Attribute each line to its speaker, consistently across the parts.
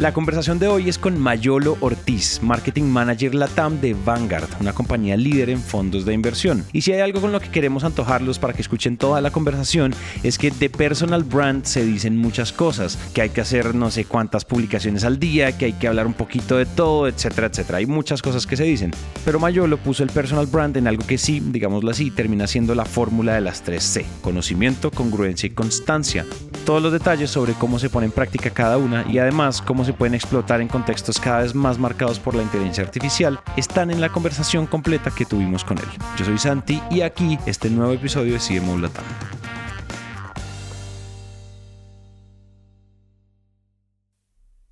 Speaker 1: La conversación de hoy es con Mayolo Ortiz, Marketing Manager Latam de Vanguard, una compañía líder en fondos de inversión. Y si hay algo con lo que queremos antojarlos para que escuchen toda la conversación, es que de personal brand se dicen muchas cosas, que hay que hacer no sé cuántas publicaciones al día, que hay que hablar un poquito de todo, etcétera, etcétera. Hay muchas cosas que se dicen. Pero Mayolo puso el personal brand en algo que sí, digámoslo así, termina siendo la fórmula de las 3 C, conocimiento, congruencia y constancia. Todos los detalles sobre cómo se pone en práctica cada una y además cómo se pueden explotar en contextos cada vez más marcados por la inteligencia artificial están en la conversación completa que tuvimos con él. Yo soy Santi y aquí este nuevo episodio de CMO Latam.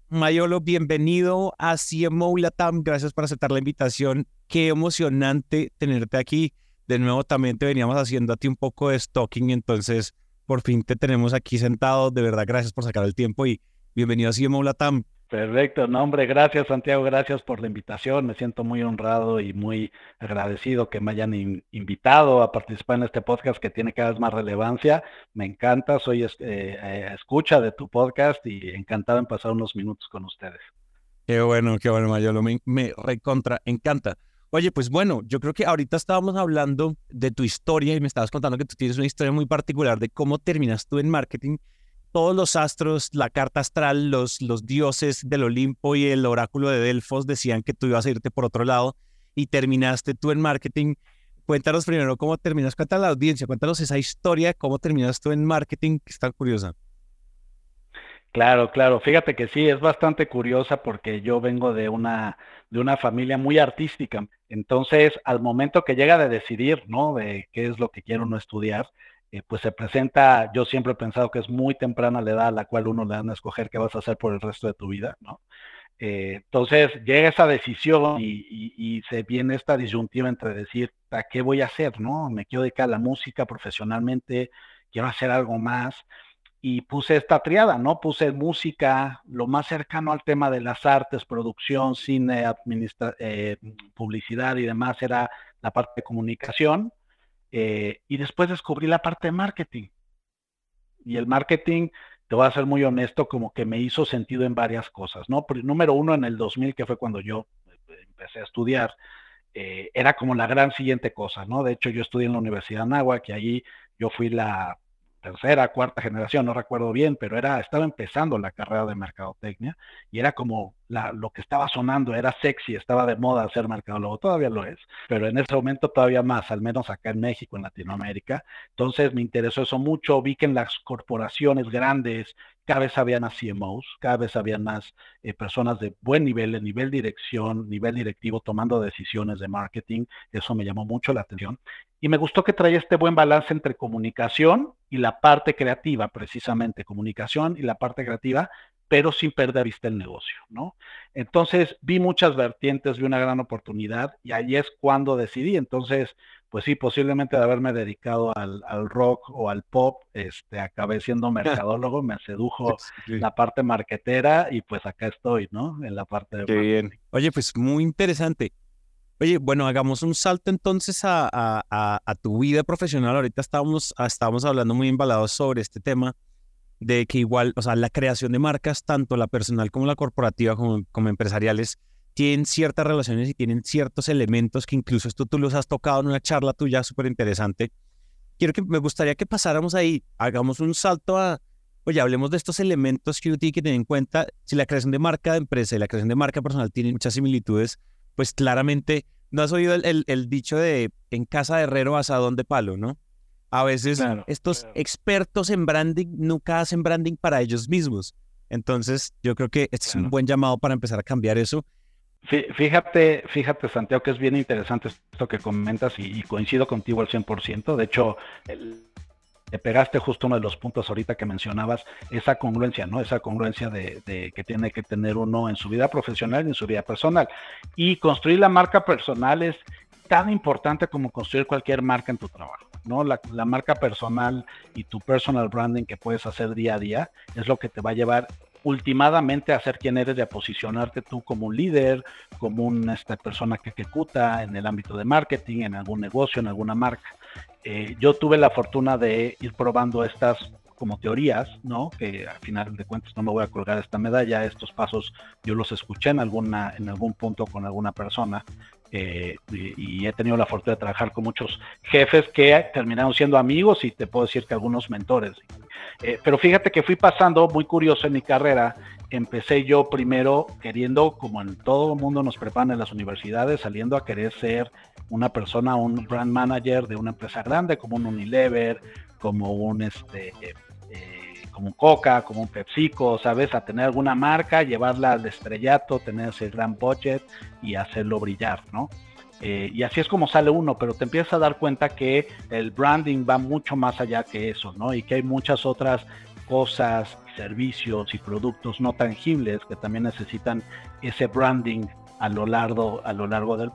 Speaker 1: Mayolo, bienvenido a CMO Latam. Gracias por aceptar la invitación. Qué emocionante tenerte aquí. De nuevo, también te veníamos haciendo a ti un poco de stalking, entonces por fin te tenemos aquí sentado. De verdad, gracias por sacar el tiempo y bienvenido a CMO Latam.
Speaker 2: Perfecto, no hombre, gracias Santiago, gracias por la invitación. Me siento muy honrado y muy agradecido que me hayan invitado a participar en este podcast que tiene cada vez más relevancia. Me encanta, soy eh, eh, escucha de tu podcast y encantado en pasar unos minutos con ustedes.
Speaker 1: Qué bueno, qué bueno, Mayolo, me, me recontra, encanta. Oye, pues bueno, yo creo que ahorita estábamos hablando de tu historia y me estabas contando que tú tienes una historia muy particular de cómo terminas tú en marketing todos los astros, la carta astral, los, los dioses del Olimpo y el oráculo de Delfos decían que tú ibas a irte por otro lado y terminaste tú en marketing. Cuéntanos primero cómo terminas, cuéntanos la audiencia, cuéntanos esa historia, cómo terminas tú en marketing, que está curiosa.
Speaker 2: Claro, claro. Fíjate que sí, es bastante curiosa porque yo vengo de una, de una familia muy artística. Entonces, al momento que llega de decidir, ¿no? De qué es lo que quiero no estudiar, eh, pues se presenta, yo siempre he pensado que es muy temprana la edad a la cual uno le dan a escoger qué vas a hacer por el resto de tu vida, ¿no? Eh, entonces llega esa decisión y, se viene esta disyuntiva entre decir, ¿a qué voy a hacer? ¿No? Me quiero dedicar a la música profesionalmente, quiero hacer algo más. Y puse esta triada, ¿no? Puse música, lo más cercano al tema de las artes, producción, cine, eh, publicidad y demás era la parte de comunicación eh, y después descubrí la parte de marketing. Y el marketing, te voy a ser muy honesto, como que me hizo sentido en varias cosas, ¿no? número uno, en el 2000, que fue cuando yo eh, empecé a estudiar, eh, era como la gran siguiente cosa, ¿no? De hecho, yo estudié en la Universidad de que allí yo fui la tercera, cuarta generación, no recuerdo bien, pero era, estaba empezando la carrera de mercadotecnia y era como la, lo que estaba sonando, era sexy, estaba de moda ser mercadólogo, todavía lo es, pero en ese momento todavía más, al menos acá en México, en Latinoamérica. Entonces me interesó eso mucho, vi que en las corporaciones grandes cada vez había más CMOs, cada vez había más eh, personas de buen nivel, de nivel dirección, nivel directivo, tomando decisiones de marketing. Eso me llamó mucho la atención. Y me gustó que traía este buen balance entre comunicación y la parte creativa, precisamente comunicación y la parte creativa, pero sin perder vista el negocio, ¿no? Entonces vi muchas vertientes, vi una gran oportunidad y ahí es cuando decidí. Entonces, pues sí, posiblemente de haberme dedicado al, rock o al pop, este, acabé siendo mercadólogo, me sedujo la parte marquetera y pues acá estoy, ¿no? En la parte de...
Speaker 1: Qué bien. Oye, pues muy interesante. Oye, bueno, hagamos un salto entonces a, tu vida profesional. Ahorita estábamos, estábamos hablando muy embalados sobre este tema de que igual, o sea, la creación de marcas, tanto la personal como la corporativa, como, como empresariales, tienen ciertas relaciones y tienen ciertos elementos que incluso esto tú los has tocado en una charla tuya súper interesante. Quiero que me gustaría que pasáramos ahí, hagamos un salto a, oye, hablemos de estos elementos que uno tiene que tener en cuenta. Si la creación de marca de empresa y la creación de marca personal tienen muchas similitudes, pues claramente no has oído el, el, dicho de en casa de herrero asadón de palo, ¿no? A veces estos expertos en branding nunca hacen branding para ellos mismos. Entonces, yo creo que este es un buen llamado para empezar a cambiar eso
Speaker 2: Fíjate, fíjate, Santiago, que es bien interesante esto que comentas y, coincido contigo al 100%. De hecho, te pegaste justo uno de los puntos ahorita que mencionabas, esa congruencia, ¿no? Esa congruencia de, que tiene que tener uno en su vida profesional y en su vida personal. Y construir la marca personal es tan importante como construir cualquier marca en tu trabajo. ¿no? La, marca personal y tu personal branding que puedes hacer día a día es lo que te va a llevar ultimadamente a ser quien eres a posicionarte tú como un líder, como una esta persona que ejecuta en el ámbito de marketing, en algún negocio, en alguna marca. Eh, yo tuve la fortuna de ir probando estas como teorías, ¿no? Que al final de cuentas no me voy a colgar esta medalla, estos pasos yo los escuché en alguna, en algún punto con alguna persona eh, y, he tenido la fortuna de trabajar con muchos jefes que terminaron siendo amigos y te puedo decir que algunos mentores. Eh, pero fíjate que fui pasando, muy curioso en mi carrera, empecé yo primero queriendo, como en todo el mundo nos preparan en las universidades, saliendo a querer ser una persona, un brand manager de una empresa grande como un Unilever, como un este, eh, como un Coca, como un PepsiCo, ¿sabes? A tener alguna marca, llevarla al estrellato, tener ese gran budget y hacerlo brillar, ¿no? Eh, y así es como sale uno, pero te empiezas a dar cuenta que el branding va mucho más allá que eso, ¿no? Y que hay muchas otras cosas, servicios y productos no tangibles que también necesitan ese branding a lo largo, a lo largo del,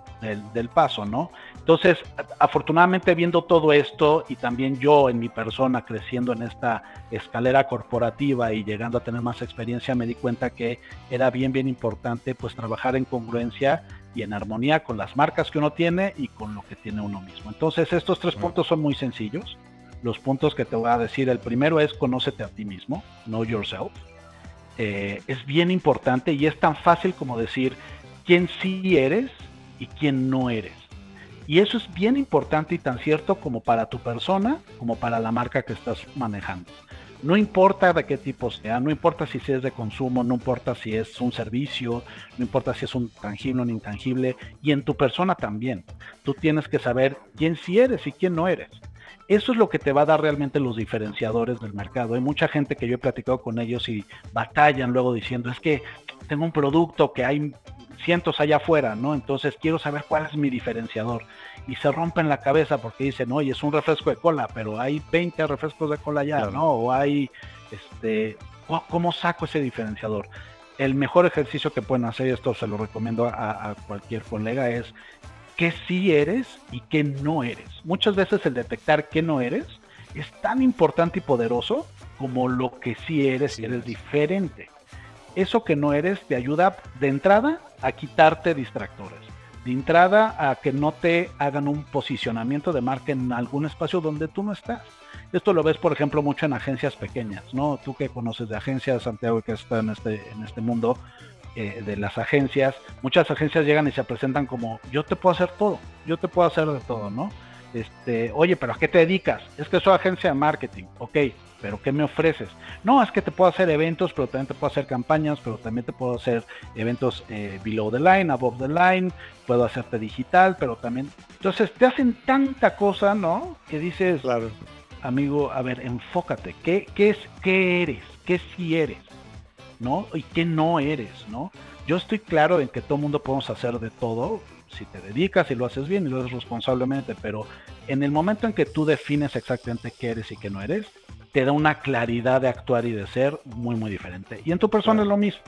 Speaker 2: del, paso, ¿no? Entonces, afortunadamente viendo todo esto y también yo en mi persona creciendo en esta escalera corporativa y llegando a tener más experiencia, me di cuenta que era bien, bien importante pues trabajar en congruencia y en armonía con las marcas que uno tiene y con lo que tiene uno mismo. Entonces, estos tres puntos son muy sencillos. Los puntos que te voy a decir, el primero es conócete a ti mismo, know yourself. Eh, es bien importante y es tan fácil como decir, quién sí eres y quién no eres. Y eso es bien importante y tan cierto como para tu persona, como para la marca que estás manejando. No importa de qué tipo sea, no importa si es de consumo, no importa si es un servicio, no importa si es un tangible o un intangible, y en tu persona también. Tú tienes que saber quién sí eres y quién no eres. Eso es lo que te va a dar realmente los diferenciadores del mercado. Hay mucha gente que yo he platicado con ellos y batallan luego diciendo, es que tengo un producto que hay cientos allá afuera, ¿no? Entonces quiero saber cuál es mi diferenciador. Y se rompen la cabeza porque dicen, oye, es un refresco de cola, pero hay 20 refrescos de cola ya, ¿no? O hay, este, ¿cómo saco ese diferenciador? El mejor ejercicio que pueden hacer, y esto se lo recomiendo a, a cualquier colega, es qué sí eres y qué no eres. Muchas veces el detectar qué no eres es tan importante y poderoso como lo que sí eres y eres diferente eso que no eres te ayuda de entrada a quitarte distractores, de entrada a que no te hagan un posicionamiento de marca en algún espacio donde tú no estás. Esto lo ves, por ejemplo, mucho en agencias pequeñas, ¿no? Tú que conoces de agencias, Santiago, que está en este, en este mundo eh, de las agencias, muchas agencias llegan y se presentan como, yo te puedo hacer todo, yo te puedo hacer de todo, ¿no? Este, oye, pero ¿a qué te dedicas? Es que soy agencia de marketing, ok, pero ¿qué me ofreces? No, es que te puedo hacer eventos, pero también te puedo hacer campañas, pero también te puedo hacer eventos eh, below the line, above the line, puedo hacerte digital, pero también... Entonces te hacen tanta cosa, ¿no? Que dices, claro. amigo, a ver, enfócate, ¿qué, qué es, qué eres? ¿Qué sí eres? ¿No? Y qué no eres, ¿no? Yo estoy claro en que todo mundo podemos hacer de todo, si te dedicas y lo haces bien y lo haces responsablemente, pero en el momento en que tú defines exactamente qué eres y qué no eres, te da una claridad de actuar y de ser muy, muy diferente. Y en tu persona es lo mismo,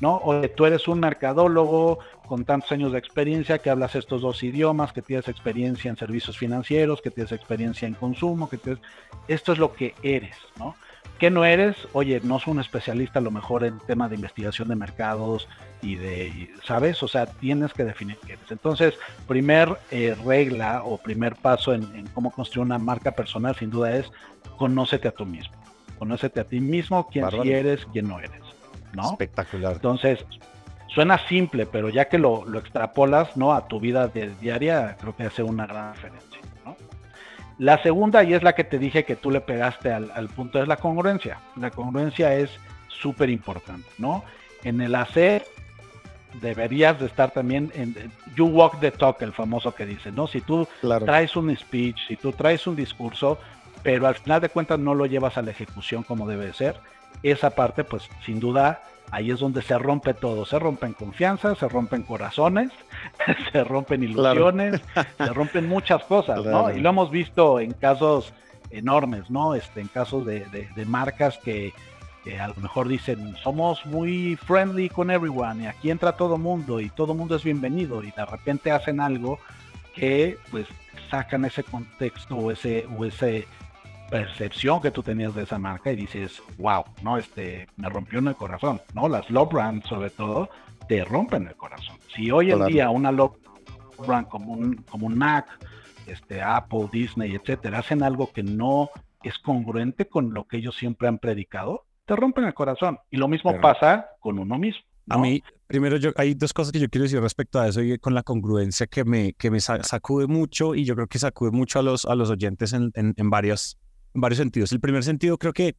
Speaker 2: ¿no? O tú eres un mercadólogo con tantos años de experiencia, que hablas estos dos idiomas, que tienes experiencia en servicios financieros, que tienes experiencia en consumo, que tienes... Esto es lo que eres, ¿no? ¿Qué no eres? Oye, no soy un especialista a lo mejor en tema de investigación de mercados y de, ¿sabes? O sea, tienes que definir qué eres. Entonces, primer eh, regla o primer paso en, cómo construir una marca personal, sin duda, es conócete a tú mismo. Conócete a ti mismo, quién eres, quién no eres. ¿no?
Speaker 1: Espectacular.
Speaker 2: Entonces, suena simple, pero ya que lo, lo extrapolas ¿no? a tu vida de, diaria, creo que hace una gran diferencia. La segunda, y es la que te dije que tú le pegaste al, punto, es la congruencia. La congruencia es súper importante, ¿no? En el hacer deberías de estar también en you walk the talk, el famoso que dice, ¿no? Si tú traes un speech, si tú traes un discurso, pero al final de cuentas no lo llevas a la ejecución como debe ser, esa parte, pues sin duda ahí es donde se rompe todo, se rompen confianza, se rompen corazones, se rompen ilusiones, se rompen muchas cosas, ¿no? Y lo hemos visto en casos enormes, ¿no? Este, en casos de, de, marcas que, a lo mejor dicen, somos muy friendly con everyone y aquí entra todo mundo y todo mundo es bienvenido y de repente hacen algo que pues sacan ese contexto o ese, o ese percepción que tú tenías de esa marca y dices, wow, no, este, me rompió en el corazón, ¿no? Las love brands sobre todo te rompen el corazón. Si hoy en día una love brand como un, como un Mac, este, Apple, Disney, etcétera, hacen algo que no es congruente con lo que ellos siempre han predicado, te rompen el corazón. Y lo mismo pasa con uno mismo.
Speaker 1: A mí, primero, yo, hay dos cosas que yo quiero decir respecto a eso y con la congruencia que me, que me sacude mucho y yo creo que sacude mucho a los, a los oyentes en, en, en, varias, en varios sentidos. El primer sentido, creo que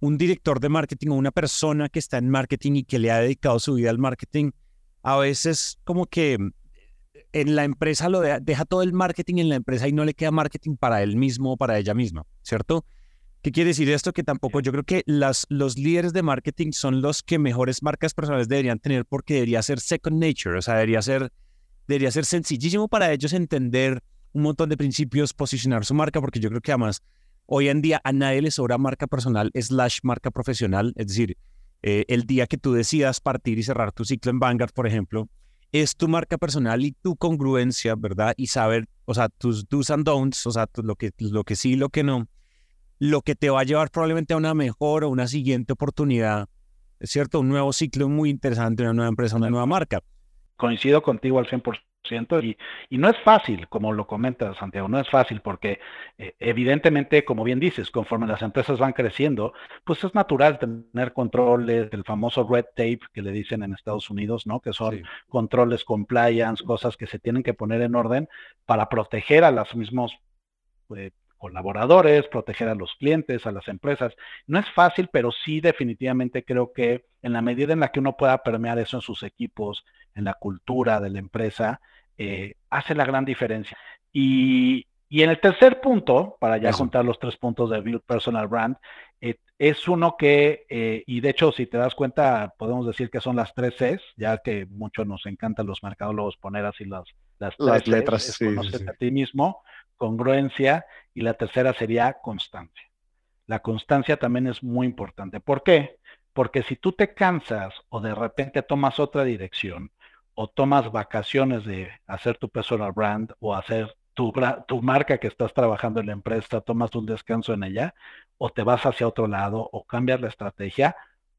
Speaker 1: un director de marketing o una persona que está en marketing y que le ha dedicado su vida al marketing, a veces como que en la empresa lo deja, todo el marketing en la empresa y no le queda marketing para él mismo o para ella misma, ¿cierto? ¿Qué quiere decir esto? Que tampoco yo creo que las, los líderes de marketing son los que mejores marcas personales deberían tener porque debería ser second nature, o sea, debería ser, debería ser sencillísimo para ellos entender un montón de principios, posicionar su marca, porque yo creo que además hoy en día a nadie le sobra marca personal slash marca profesional, es decir, eh, el día que tú decidas partir y cerrar tu ciclo en Vanguard, por ejemplo, es tu marca personal y tu congruencia, ¿verdad? Y saber, o sea, tus do's and don'ts, o sea, lo que, lo que sí y lo que no, lo que te va a llevar probablemente a una mejor o una siguiente oportunidad, ¿es cierto? Un nuevo ciclo muy interesante, una nueva empresa, una nueva marca.
Speaker 2: Coincido contigo al 100%. Y, y, no es fácil, como lo comenta Santiago, no es fácil porque eh, evidentemente, como bien dices, conforme las empresas van creciendo, pues es natural tener controles, del famoso red tape que le dicen en Estados Unidos, ¿no? Que son controles compliance, cosas que se tienen que poner en orden para proteger a los mismos eh, colaboradores, proteger a los clientes, a las empresas. No es fácil, pero sí definitivamente creo que en la medida en la que uno pueda permear eso en sus equipos, en la cultura de la empresa, eh, hace la gran diferencia. Y, en el tercer punto, para ya juntar los tres puntos de Build Personal Brand, eh, es uno que, eh, y de hecho, si te das cuenta, podemos decir que son las tres Cs, ya que mucho nos encantan los mercadólogos poner así las, las,
Speaker 1: letras. sí,
Speaker 2: a ti mismo, congruencia y la tercera sería constancia. La constancia también es muy importante. ¿Por qué? Porque si tú te cansas o de repente tomas otra dirección o tomas vacaciones de hacer tu personal brand o hacer tu, tu marca que estás trabajando en la empresa, tomas un descanso en ella o te vas hacia otro lado o cambias la estrategia,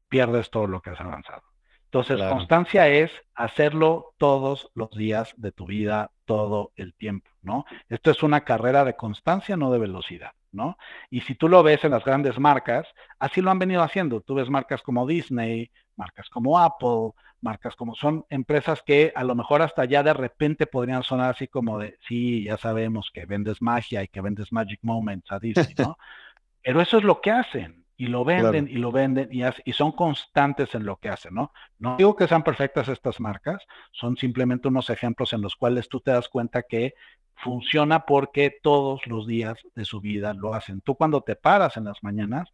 Speaker 2: pierdes todo lo que has avanzado. Entonces, constancia es hacerlo todos los días de tu vida, todo el tiempo, ¿no? Esto es una carrera de constancia, no de velocidad, ¿no? Y si tú lo ves en las grandes marcas, así lo han venido haciendo. Tú ves marcas como Disney, marcas como Apple, marcas como son empresas que a lo mejor hasta ya de repente podrían sonar así como de, sí, ya sabemos que vendes magia y que vendes Magic Moments a Disney, ¿no? Pero eso es lo que hacen y lo venden y lo venden y, y, son constantes en lo que hacen, ¿no? No digo que sean perfectas estas marcas, son simplemente unos ejemplos en los cuales tú te das cuenta que funciona porque todos los días de su vida lo hacen. Tú cuando te paras en las mañanas,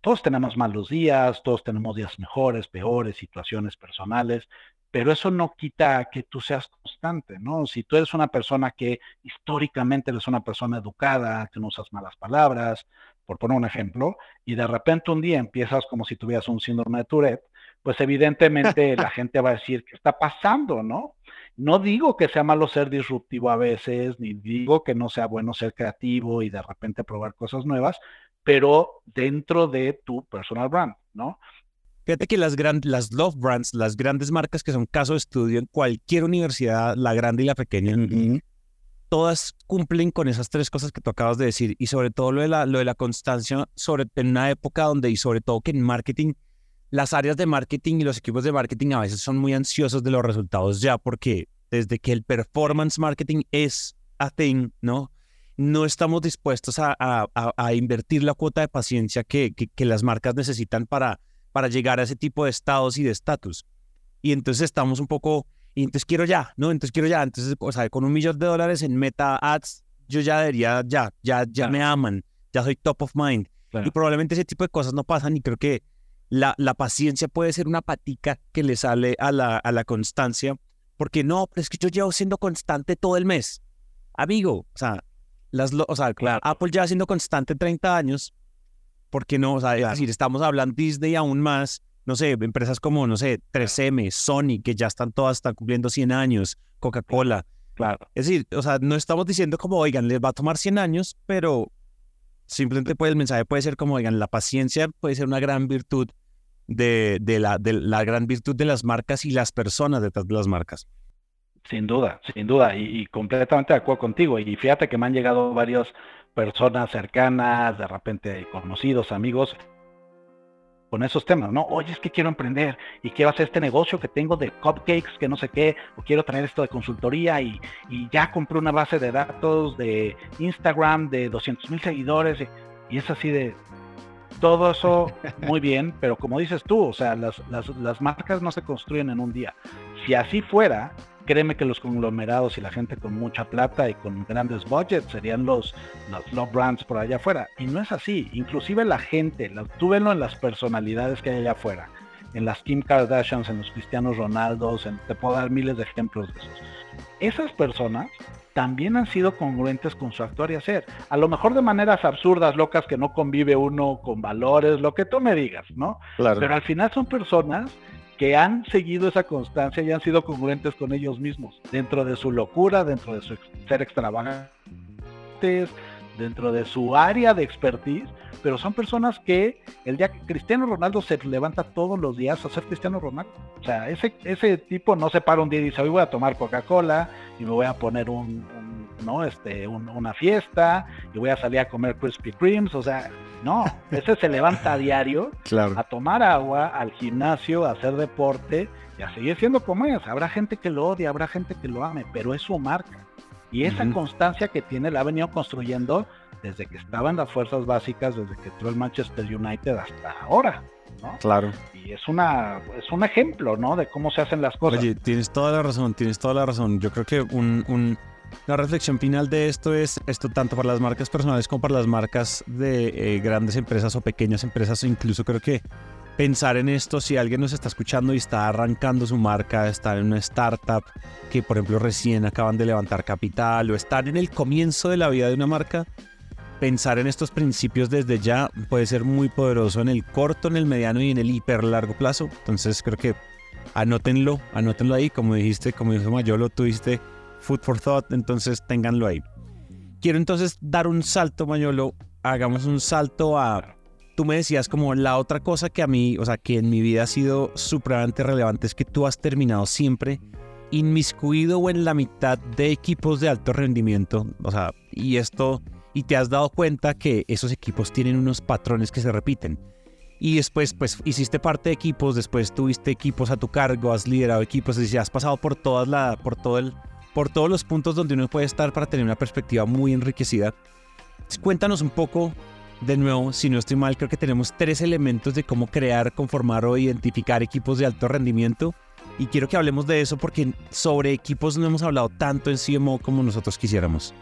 Speaker 2: todos tenemos malos días, todos tenemos días mejores, peores, situaciones personales, pero eso no quita que tú seas constante, ¿no? Si tú eres una persona que históricamente eres una persona educada, que no usas malas palabras, por poner un ejemplo, y de repente un día empiezas como si tuvieras un síndrome de Tourette, pues evidentemente la gente va a decir, ¿qué está pasando, no? No digo que sea malo ser disruptivo a veces, ni digo que no sea bueno ser creativo y de repente probar cosas nuevas, pero dentro de tu personal brand, ¿no?
Speaker 1: Fíjate que las, las love brands, las grandes marcas que son caso de estudio en cualquier universidad, la grande y la pequeña, todas cumplen con esas tres cosas que tú acabas de decir y sobre todo lo de la, constancia sobre, en una época donde y sobre todo que en marketing, las áreas de marketing y los equipos de marketing a veces son muy ansiosos de los resultados ya porque desde que el performance marketing es a thing, ¿no? No estamos dispuestos a, a, invertir la cuota de paciencia que, que, que las marcas necesitan para, para llegar a ese tipo de estados y de estatus. Y entonces estamos un poco y entonces quiero ya, ¿no? Entonces quiero ya. Entonces, o sea, con un millón de dólares en Meta Ads, yo ya debería, ya, ya, ya me aman, ya soy top of mind. Y probablemente ese tipo de cosas no pasan y creo que la, la paciencia puede ser una patica que le sale a la, a la constancia, porque no, pero es que yo llevo siendo constante todo el mes. Amigo, o sea, las, o sea, claro. Apple ya siendo constante 30 años, ¿por qué no? O sea, es decir, estamos hablando Disney aún más, no sé, empresas como, no sé, 3M, Sony, que ya están todas, están cumpliendo 100 años, Coca-Cola.
Speaker 2: Claro.
Speaker 1: Es decir, o sea, no estamos diciendo como, oigan, les va a tomar 100 años, pero simplemente pues, el mensaje puede ser como, oigan, la paciencia puede ser una gran virtud de, de, la, de la gran virtud de las marcas y las personas detrás de las marcas.
Speaker 2: Sin duda, sin duda, y, completamente de acuerdo contigo. Y fíjate que me han llegado varias personas cercanas, de repente conocidos, amigos, con esos temas, ¿no? Oye, es que quiero emprender y quiero hacer este negocio que tengo de cupcakes, que no sé qué, o quiero traer esto de consultoría y, y ya compré una base de datos de Instagram de 200 mil seguidores y, es así de, todo eso muy bien, pero como dices tú, o sea, las, las, las, marcas no se construyen en un día. Si así fuera, créeme que los conglomerados y la gente con mucha plata y con grandes budgets serían los, los love brands por allá afuera. Y no es así. Inclusive la gente, tú venlo en las personalidades que hay allá afuera. En las Kim Kardashians, en los Cristianos Ronaldos, en, te puedo dar miles de ejemplos de esos. Esas personas también han sido congruentes con su actuar y hacer. A lo mejor de maneras absurdas, locas, que no convive uno con valores, lo que tú me digas, ¿no? Pero al final son personas que han seguido esa constancia y han sido congruentes con ellos mismos, dentro de su locura, dentro de su ser extravagantes, dentro de su área de expertise, pero son personas que el día que Cristiano Ronaldo se levanta todos los días a ser Cristiano Ronaldo. O sea, ese, ese tipo no se para un día y dice, hoy voy a tomar Coca-Cola y me voy a poner un, ¿no? Este, una fiesta y voy a salir a comer Krispy Kremes. O sea, no, ese se levanta a diario a tomar agua, al gimnasio, a hacer deporte y a seguir siendo como es. Habrá gente que lo odia, habrá gente que lo ame, pero es su marca. Y esa constancia que tiene la ha venido construyendo desde que estaba en las fuerzas básicas, desde que entró el Manchester United hasta ahora. ¿no?
Speaker 1: Claro.
Speaker 2: Y es una es un ejemplo, ¿no? De cómo se hacen las cosas.
Speaker 1: Oye, tienes toda la razón, tienes toda la razón. Yo creo que un, un la reflexión final de esto es esto tanto para las marcas personales como para las marcas de eh, grandes empresas o pequeñas empresas. Incluso creo que pensar en esto si alguien nos está escuchando y está arrancando su marca, está en una startup que por ejemplo recién acaban de levantar capital o están en el comienzo de la vida de una marca, pensar en estos principios desde ya puede ser muy poderoso en el corto, en el mediano y en el hiper largo plazo. Entonces creo que anótenlo, anótenlo ahí, como dijiste, como dijo Mayolo, tuviste food for thought, entonces ténganlo ahí. Quiero entonces dar un salto, Mayolo, hagamos un salto a... Tú me decías como la otra cosa que a mí, o sea, que en mi vida ha sido supremamente relevante es que tú has terminado siempre inmiscuido o en la mitad de equipos de alto rendimiento, o sea, y esto, y te has dado cuenta que esos equipos tienen unos patrones que se repiten. Y después, pues, hiciste parte de equipos, después tuviste equipos a tu cargo, has liderado equipos, decir, has pasado por todas la, por todo el, por todos los puntos donde uno puede estar para tener una perspectiva muy enriquecida. Cuéntanos un poco, de nuevo, si no estoy mal, creo que tenemos tres elementos de cómo crear, conformar o identificar equipos de alto rendimiento. Y quiero que hablemos de eso porque sobre equipos no hemos hablado tanto en CMO como nosotros quisiéramos.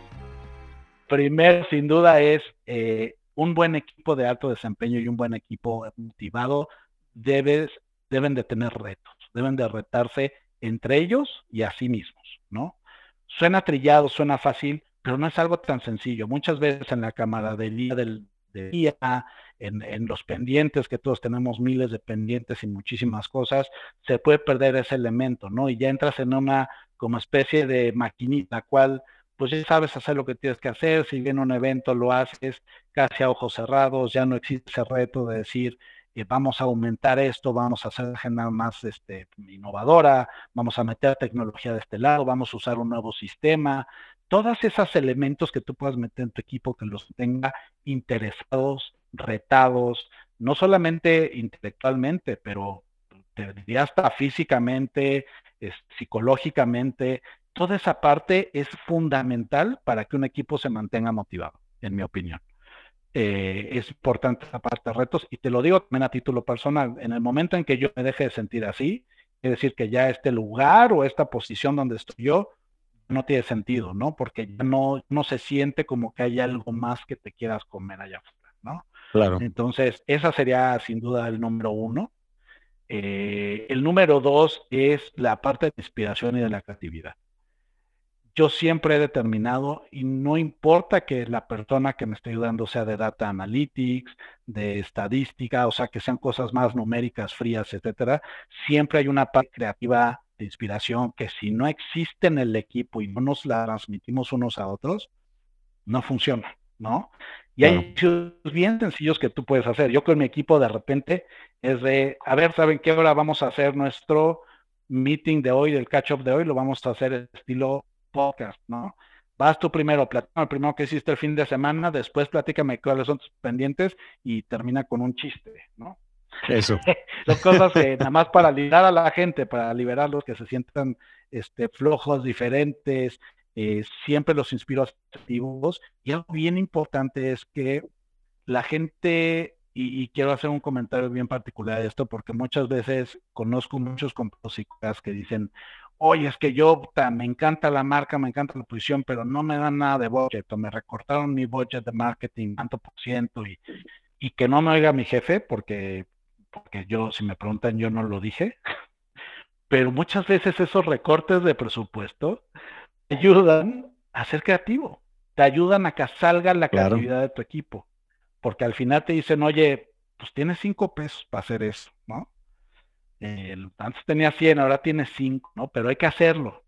Speaker 2: Primero, sin duda, es eh, un buen equipo de alto desempeño y un buen equipo motivado debes, deben de tener retos, deben de retarse entre ellos y a sí mismos, ¿no? Suena trillado, suena fácil, pero no es algo tan sencillo. Muchas veces en la camaradería del, día, en, en, los pendientes, que todos tenemos miles de pendientes y muchísimas cosas, se puede perder ese elemento, ¿no? Y ya entras en una como especie de maquinita, cual pues ya sabes hacer lo que tienes que hacer, si viene un evento lo haces casi a ojos cerrados, ya no existe ese reto de decir, eh, vamos a aumentar esto, vamos a hacer agenda más este, innovadora, vamos a meter tecnología de este lado, vamos a usar un nuevo sistema, todos esos elementos que tú puedas meter en tu equipo que los tenga interesados, retados, no solamente intelectualmente, pero te diría hasta físicamente, psicológicamente, toda esa parte es fundamental para que un equipo se mantenga motivado, en mi opinión. Eh, es importante esa parte de retos y te lo digo también a título personal, en el momento en que yo me deje de sentir así, es decir, que ya este lugar o esta posición donde estoy yo no tiene sentido, ¿no? Porque ya no, no se siente como que hay algo más que te quieras comer allá afuera, ¿no?
Speaker 1: Claro.
Speaker 2: Entonces, esa sería sin duda el número uno. Eh, el número dos es la parte de inspiración y de la creatividad yo siempre he determinado, y no importa que la persona que me esté ayudando sea de data analytics, de estadística, o sea, que sean cosas más numéricas, frías, etcétera, siempre hay una parte creativa de inspiración que si no existe en el equipo y no nos la transmitimos unos a otros, no funciona, ¿no? Y hay bien sencillos que tú puedes hacer. Yo con mi equipo de repente es de, a ver, ¿saben qué hora vamos a hacer nuestro meeting de hoy, del catch-up de hoy? Lo vamos a hacer estilo podcast, ¿no? Vas tú primero, platícame primero que hiciste el fin de semana, después platícame cuáles son tus pendientes y termina con un chiste, ¿no?
Speaker 1: Eso.
Speaker 2: Son cosas que nada más para liberar a la gente, para liberarlos que se sientan este, flojos, diferentes, eh, siempre los inspiro a activos. Y algo bien importante es que la gente, y, quiero hacer un comentario bien particular de esto, porque muchas veces conozco muchos compositores que dicen, oye, es que yo me encanta la marca, me encanta la posición, pero no me dan nada de budget, o me recortaron mi budget de marketing tanto por ciento, y, y que no me oiga mi jefe, porque, porque yo, si me preguntan, yo no lo dije. Pero muchas veces esos recortes de presupuesto te ayudan a ser creativo, te ayudan a que salga la creatividad de tu equipo, porque al final te dicen, oye, pues tienes cinco pesos para hacer eso, ¿no? Antes tenía 100, ahora tiene 5, ¿no? Pero hay que hacerlo.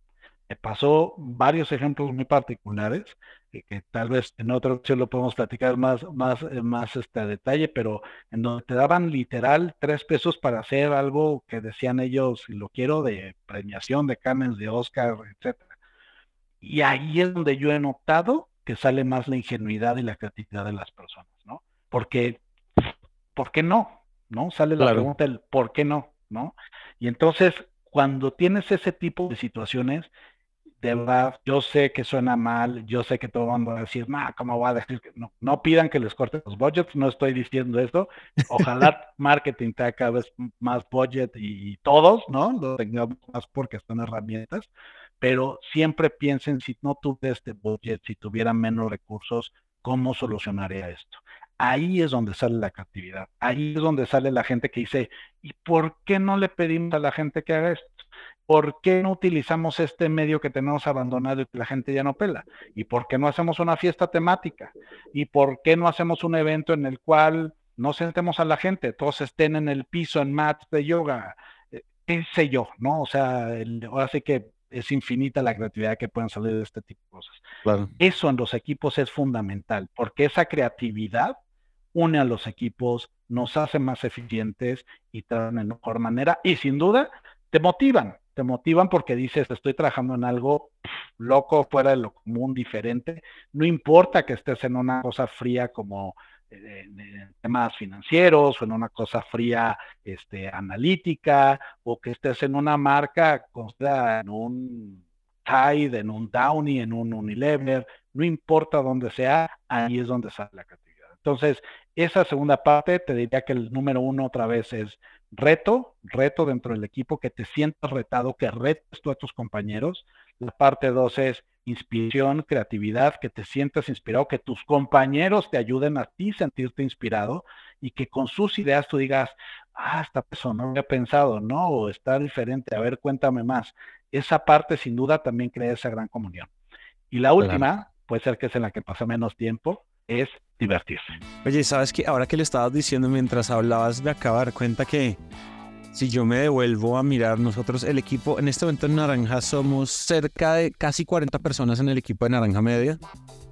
Speaker 2: Me pasó varios ejemplos muy particulares, que, tal vez en otra ocasión lo podemos platicar más, más, eh, más este, detalle, pero en donde te daban literal tres pesos para hacer algo que decían ellos, si lo quiero, de premiación, de Cannes, de Oscar, etcétera. Y ahí es donde yo he notado que sale más la ingenuidad y la creatividad de las personas, ¿no? Porque, ¿por qué no? ¿No? Sale la pregunta del ¿por qué no? ¿No? Y entonces, cuando tienes ese tipo de situaciones, de verdad, yo sé que suena mal, yo sé que todo el mundo va a decir, no, ¿cómo va a decir que no? No pidan que les corten los budgets, no estoy diciendo esto. Ojalá marketing tenga cada vez más budget y, y todos, ¿no? Lo tengamos más porque están herramientas, pero siempre piensen si no tuve este budget, si tuviera menos recursos, ¿cómo solucionaría esto? Ahí es donde sale la creatividad, ahí es donde sale la gente que dice, ¿y por qué no le pedimos a la gente que haga esto? ¿Por qué no utilizamos este medio que tenemos abandonado y que la gente ya no pela? ¿Y por qué no hacemos una fiesta temática? ¿Y por qué no hacemos un evento en el cual no sentemos a la gente, todos estén en el piso en mats de yoga? Eh, ¿Qué sé yo? ¿No? O sea, ahora sí que es infinita la creatividad que pueden salir de este tipo de cosas. Eso en los equipos es fundamental, porque esa creatividad une a los equipos, nos hace más eficientes y traen de mejor manera y sin duda te motivan, te motivan porque dices, estoy trabajando en algo loco, fuera de lo común, diferente. No importa que estés en una cosa fría como de, temas financieros o en una cosa fría este, analítica o que estés en una marca en un Tide, en un Downy, en un Unilever, no importa dónde sea, ahí es donde sale la creatividad. Entonces, esa segunda parte te diría que el número uno otra vez es reto, reto dentro del equipo, que te sientas retado, que retes tú a tus compañeros. La parte dos es inspiración, creatividad, que te sientas inspirado, que tus compañeros te ayuden a ti sentirte inspirado y que con sus ideas tú digas, ah, esta persona no había pensado, no, o está diferente, a ver, cuéntame más. Esa parte sin duda también crea esa gran comunión. Y la última, puede ser que es en la que pasa menos tiempo, es divertirse.
Speaker 1: Oye, ¿sabes que Ahora que le estabas diciendo mientras hablabas, me acabo de dar cuenta que si yo me devuelvo a mirar nosotros, el equipo, en este momento en Naranja somos cerca de casi 40 personas en el equipo de Naranja Media.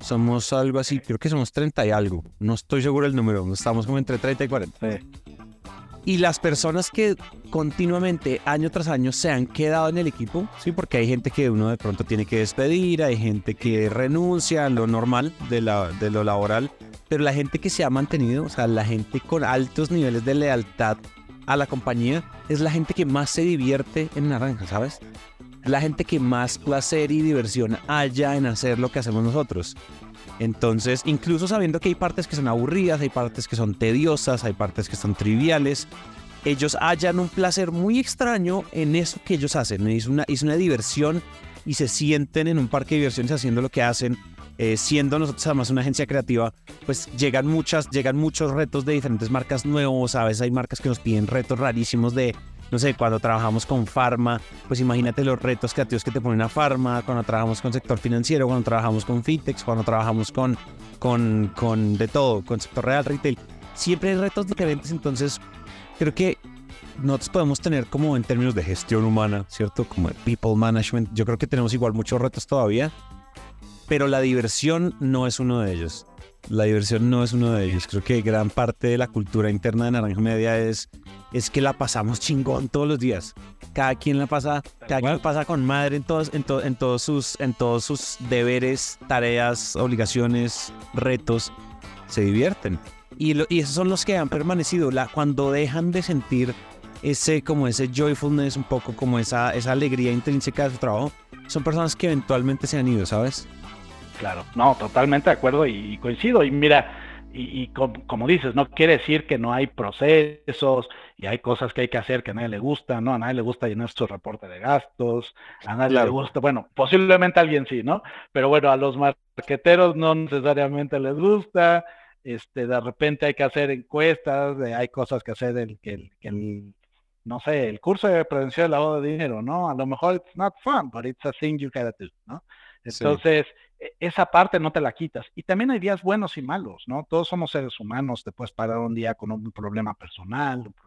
Speaker 1: Somos algo así, creo que somos 30 y algo. No estoy seguro del número, estamos como entre 30 y 40. Y las personas que continuamente, año tras año, se han quedado en el equipo, sí, porque hay gente que uno de pronto tiene que despedir, hay gente que renuncia lo normal de, la, de lo laboral, pero la gente que se ha mantenido, o sea, la gente con altos niveles de lealtad a la compañía es la gente que más se divierte en Naranja, ¿sabes? La gente que más placer y diversión haya en hacer lo que hacemos nosotros. Entonces, incluso sabiendo que hay partes que son aburridas, hay partes que son tediosas, hay partes que son triviales, ellos hallan un placer muy extraño en eso que ellos hacen. Es una, es una diversión y se sienten en un parque de diversiones haciendo lo que hacen eh, siendo nosotros además una agencia creativa, pues llegan muchas, llegan muchos retos de diferentes marcas nuevos, a veces hay marcas que nos piden retos rarísimos de no sé, cuando trabajamos con farma, pues imagínate los retos creativos que te pone una farma, cuando trabajamos con sector financiero, cuando trabajamos con fintechs, cuando trabajamos con, con, con de todo, con sector real, retail. Siempre hay retos diferentes, entonces creo que nosotros podemos tener como en términos de gestión humana, ¿cierto? Como de people management, yo creo que tenemos igual muchos retos todavía, pero la diversión no es uno de ellos. La diversión no es uno de ellos. Creo que gran parte de la cultura interna de Naranja Media es, es que la pasamos chingón todos los días. Cada quien la pasa, cada quien pasa con madre en todos, en, en, todos sus, en todos sus deberes, tareas, obligaciones, retos. Se divierten. Y, y esos son los que han permanecido. La, cuando dejan de sentir ese como ese joyfulness, un poco como esa, esa alegría intrínseca de su trabajo, son personas que eventualmente se han ido, ¿sabes?
Speaker 2: Claro, no, totalmente de acuerdo y, coincido. Y mira, y, como, dices, no quiere decir que no hay procesos y hay cosas que hay que hacer que a nadie le gusta, ¿no? A nadie le gusta llenar su reporte de gastos, a nadie le gusta, bueno, posiblemente a alguien sí, ¿no? Pero bueno, a los marqueteros no necesariamente les gusta, este, de repente hay que hacer encuestas, hay cosas que hacer el, que, el, no sé, el curso de prevención del lavado de dinero, ¿no? A lo mejor it's not fun, but it's a thing you gotta do, ¿no? Entonces, e, esa parte no te la quitas. Y también hay días buenos y malos, ¿no? Todos somos seres humanos, te puedes parar un día con un problema personal, un problema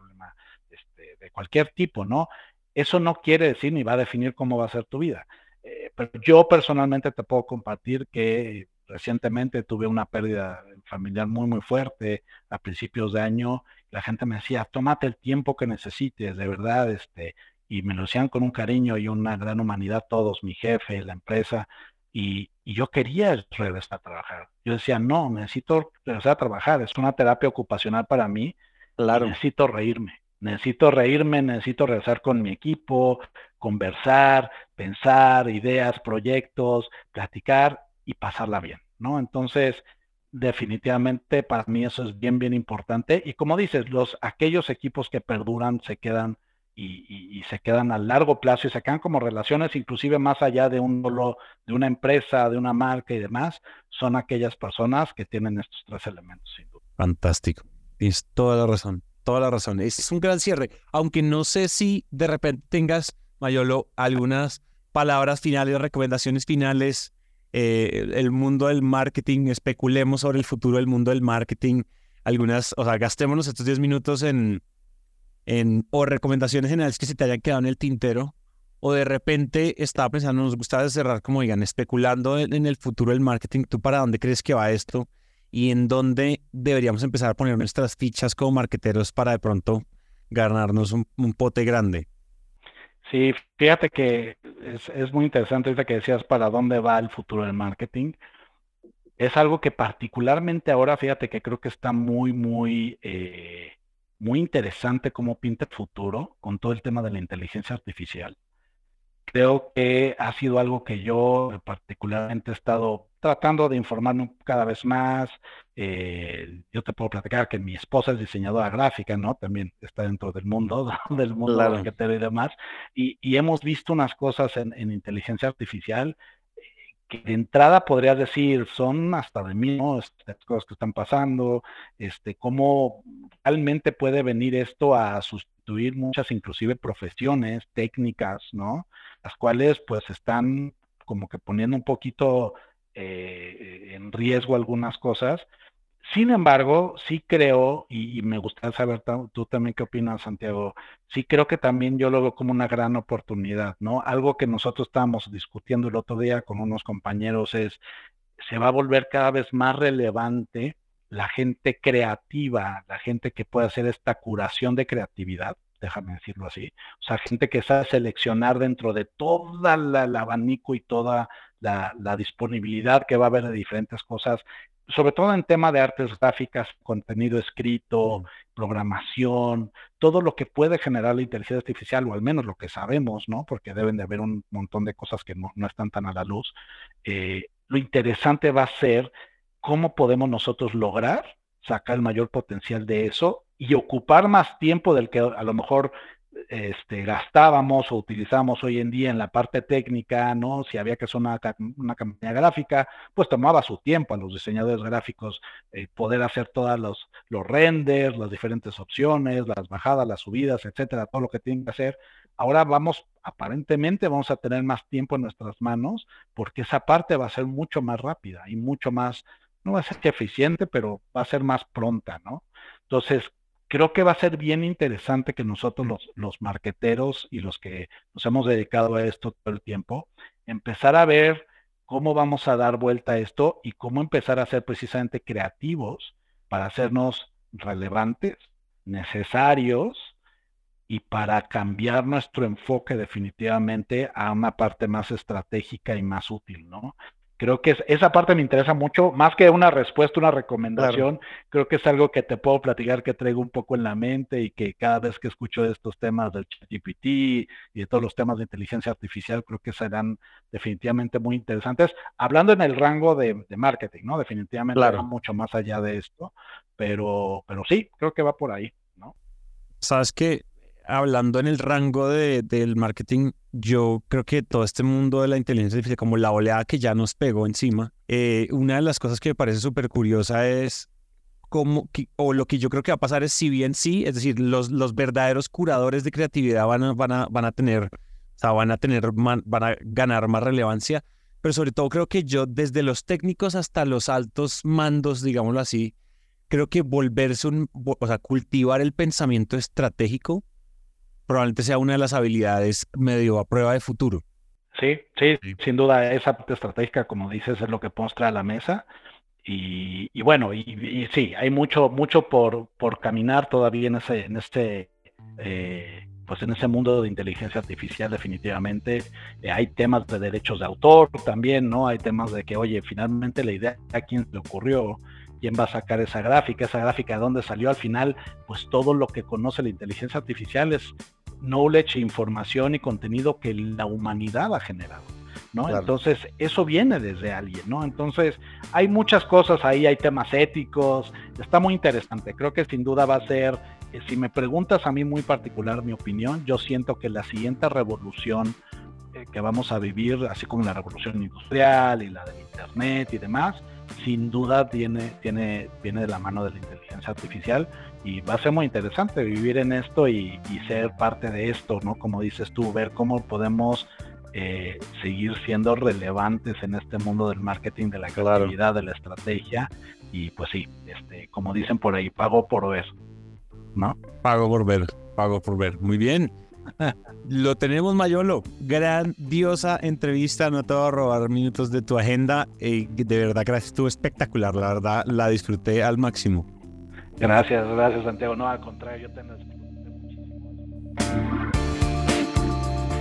Speaker 2: de cualquier tipo, ¿no? Eso no quiere decir ni va a definir cómo va a ser tu vida. Eh, pero yo personalmente te puedo compartir que recientemente tuve una pérdida familiar muy, muy fuerte a principios de año. La gente me decía, tómate el tiempo que necesites, de verdad, este, y me lo decían con un cariño y una gran humanidad todos, mi jefe, la empresa, y, yo quería regresar a trabajar. Yo decía, no, necesito regresar a trabajar, es una terapia ocupacional para mí, claro. necesito reírme, necesito reírme, necesito regresar con mi equipo, conversar, pensar, ideas, proyectos, platicar y pasarla bien, ¿no? Entonces, definitivamente para mí eso es bien, bien importante. Y como dices, los, aquellos equipos que perduran se quedan y, se quedan a largo plazo y se quedan como relaciones inclusive más allá de un de una empresa, de una marca y demás, son aquellas personas que tienen estos tres elementos sin duda.
Speaker 1: Fantástico. Tienes toda la razón, toda la razón. Es un gran cierre, aunque no sé si de repente tengas, Mayolo, algunas palabras finales, recomendaciones finales, eh, el mundo del marketing, especulemos sobre el futuro del mundo del marketing, algunas, o sea, gastémonos estos 10 minutos en o recomendaciones generales que se te hayan quedado en el tintero, o de repente estaba pensando, nos gusta cerrar, como digan, especulando en, el futuro del marketing, ¿tú para dónde crees que va esto? Y en dónde deberíamos empezar a poner nuestras fichas como marketeros para de pronto ganarnos un, pote grande.
Speaker 2: Sí, fíjate que es, muy interesante ahorita que decías para dónde va el futuro del marketing. Es algo que particularmente ahora, fíjate que creo que está muy, muy eh, muy interesante cómo pinta el futuro con todo el tema de la inteligencia artificial. Creo que ha sido algo que yo particularmente he estado tratando de informarme cada vez más. Eh, yo te puedo platicar que mi esposa es diseñadora gráfica, ¿no? También está dentro del mundo, del mundo claro. te y demás. Y, y, hemos visto unas cosas en, en inteligencia artificial que de entrada podrías decir son hasta de mí, ¿no? Estas cosas que están pasando, este, cómo realmente puede venir esto a sustituir muchas inclusive profesiones, técnicas, ¿no? Las cuales pues están como que poniendo un poquito eh, en riesgo algunas cosas sin embargo, sí creo, y, me gustaría saber tú también qué opinas, Santiago, sí creo que también yo lo veo como una gran oportunidad, ¿no? Algo que nosotros estábamos discutiendo el otro día con unos compañeros es, se va a volver cada vez más relevante la gente creativa, la gente que puede hacer esta curación de creatividad, déjame decirlo así, o sea, gente que sabe seleccionar dentro de toda la, el abanico y toda la, la, disponibilidad que va a haber de diferentes cosas, sobre todo en tema de artes gráficas, contenido escrito, programación, todo lo que puede generar la inteligencia artificial, o al menos lo que sabemos, ¿no? Porque deben de haber un montón de cosas que no, están tan a la luz. Eh, lo interesante va a ser cómo podemos nosotros lograr sacar el mayor potencial de eso y ocupar más tiempo del que a lo mejor este, gastábamos o utilizamos hoy en día en la parte técnica, ¿no? Si había que hacer una, una campaña gráfica, pues tomaba su tiempo a los diseñadores gráficos eh, poder hacer todos los, los renders, las diferentes opciones, las bajadas, las subidas, etcétera, todo lo que tienen que hacer. Ahora vamos, aparentemente vamos a tener más tiempo en nuestras manos porque esa parte va a ser mucho más rápida y mucho más, no va a ser que eficiente, pero va a ser más pronta, ¿no? Entonces, creo que va a ser bien interesante que nosotros los, los marqueteros y los que nos hemos dedicado a esto todo el tiempo, empezar a ver cómo vamos a dar vuelta a esto y cómo empezar a ser precisamente creativos para hacernos relevantes, necesarios y para cambiar nuestro enfoque definitivamente a una parte más estratégica y más útil, ¿no? Creo que esa parte me interesa mucho, más que una respuesta, una recomendación, creo que es algo que te puedo platicar, que traigo un poco en la mente y que cada vez que escucho de estos temas del ChatGPT y de todos los temas de inteligencia artificial, creo que serán definitivamente muy interesantes. Hablando en el rango de, marketing, ¿no? Definitivamente claro. mucho más allá de esto, pero, pero sí, creo que va por ahí, ¿no?
Speaker 1: Sabes que hablando en el rango de, del marketing, yo creo que todo este mundo de la inteligencia artificial, como la oleada que ya nos pegó encima, eh, una de las cosas que me parece súper curiosa es cómo, o lo que yo creo que va a pasar es si bien sí, es decir, los, los verdaderos curadores de creatividad van a, van a, van a tener, o sea, van a tener, van a ganar más relevancia, pero sobre todo creo que yo, desde los técnicos hasta los altos mandos, digámoslo así, creo que volverse un, o sea, cultivar el pensamiento estratégico probablemente sea una de las habilidades medio a prueba de futuro.
Speaker 2: Sí, sí, sin duda esa parte estratégica, como dices, es lo que podemos traer a la mesa. Y, bueno, y, sí, hay mucho, mucho por, por caminar todavía en ese, en este, eh, pues en ese mundo de inteligencia artificial, definitivamente. Eh, hay temas de derechos de autor también, ¿no? Hay temas de que, oye, finalmente la idea a quién le ocurrió, quién va a sacar esa gráfica, esa gráfica de dónde salió al final, pues todo lo que conoce la inteligencia artificial es knowledge, información y contenido que la humanidad ha generado. ¿no? Entonces, eso viene desde alguien, ¿no? Entonces, hay muchas cosas ahí, hay temas éticos, está muy interesante. Creo que sin duda va a ser, eh, si me preguntas a mí muy particular mi opinión, yo siento que la siguiente revolución eh, que vamos a vivir, así como la revolución industrial y la del Internet y demás, sin duda tiene, tiene, viene de la mano de la inteligencia artificial y va a ser muy interesante vivir en esto y, ser parte de esto, ¿no? Como dices tú, ver cómo podemos eh, seguir siendo relevantes en este mundo del marketing, de la creatividad, de la estrategia y pues sí, este, como dicen por ahí, pago por ver, ¿no?
Speaker 1: Pago por ver, pago por ver. Muy bien. Lo tenemos, Mayolo. Grandiosa entrevista. No te voy a robar minutos de tu agenda. Eh, de verdad, gracias. Estuvo espectacular. La verdad, la disfruté al máximo.
Speaker 2: Gracias, gracias, Santiago. No, al contrario, yo te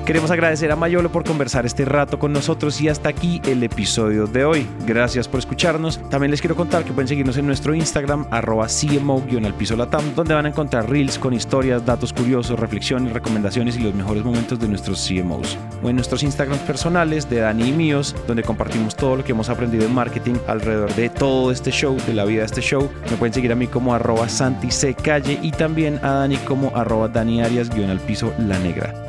Speaker 1: Queremos agradecer a Mayolo por conversar este rato con nosotros y hasta aquí el episodio de hoy. Gracias por escucharnos. También les quiero contar que pueden seguirnos en nuestro Instagram, arroba CMO-al latam, donde van a encontrar reels con historias, datos curiosos, reflexiones, recomendaciones y los mejores momentos de nuestros CMOs. O en nuestros Instagrams personales de Dani y míos, donde compartimos todo lo que hemos aprendido en marketing alrededor de todo este show, de la vida de este show. Me pueden seguir a mí como arroba Santi y también a Dani como arroba Dani Arias-al piso La Negra.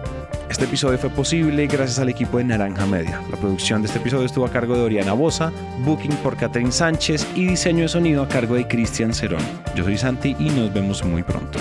Speaker 1: Este episodio fue posible gracias al equipo de Naranja Media. La producción de este episodio estuvo a cargo de Oriana Bosa, booking por Catherine Sánchez y diseño de sonido a cargo de Cristian Cerón. Yo soy Santi y nos vemos muy pronto.